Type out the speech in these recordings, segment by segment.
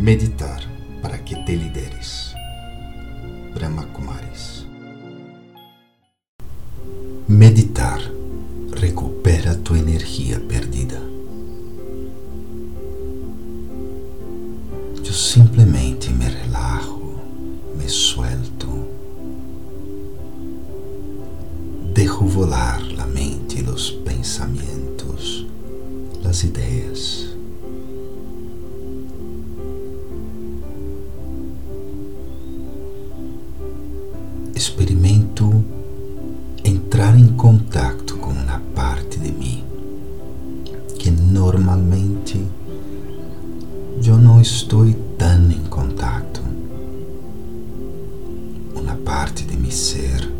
Meditar para que te lideres. Brahma Kumaris. Meditar recupera tua energia perdida. Eu simplesmente me relajo, me suelto, dejo volar a mente, os pensamentos, as ideias. Experimento entrar em contato com uma parte de mim que normalmente eu não estou tão em contato. Uma parte de meu ser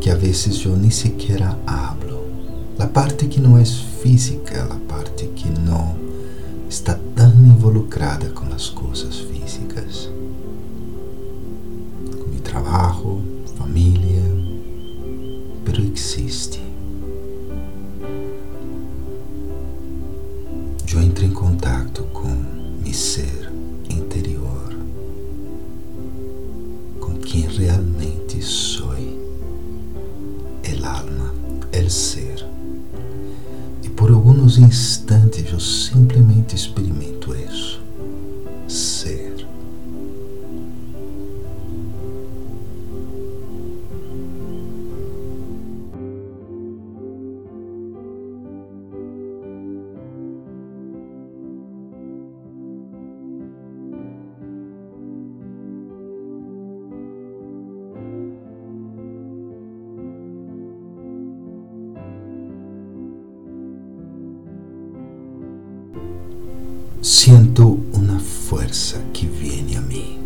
que a vezes eu nem sequer hablo. A parte que não é física, a parte que não está tão involucrada com as coisas físicas trabajo, familia, pero existe. Eu entro em contato com meu ser interior, com quem realmente sou, el alma, el ser. E por alguns instantes eu simplesmente Siento una fuerza que viene a mí,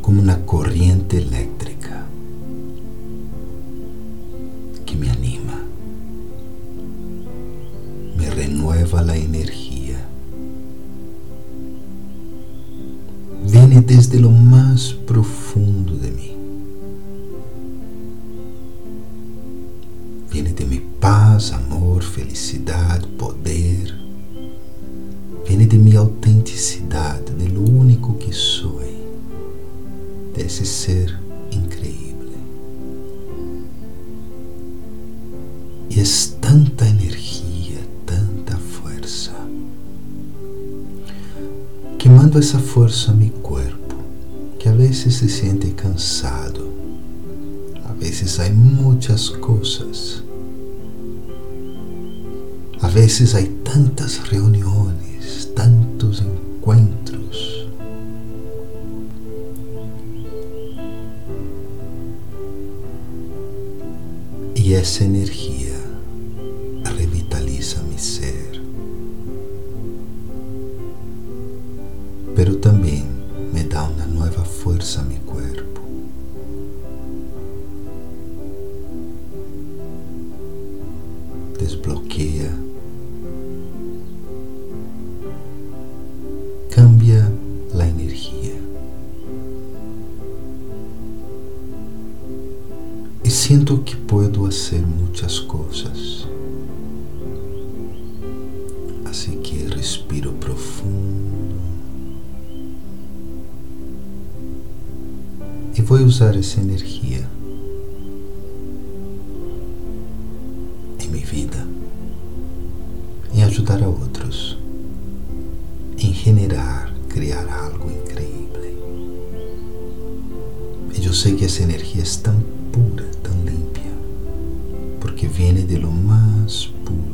como una corriente eléctrica que me anima, me renueva la energía. Viene desde lo más profundo de paz, amor, felicidade, poder viene de minha autenticidade, do único que sou, desse ser increíble. E é tanta energia, tanta força, que mando essa força a meu corpo, que a vezes se sente cansado, a vezes há muitas coisas, a vezes há tantas reuniões tantos encontros. E essa energia revitaliza meu ser, pero também me dá uma nova força a meu corpo. Cambia la energía. E sinto que puedo hacer muitas coisas. Assim que respiro profundo. E vou usar essa energia em minha vida, em ajudar a outros em generar, criar algo incrível. E eu sei que essa energia é tão pura, tão limpa, porque vem de lo mais puro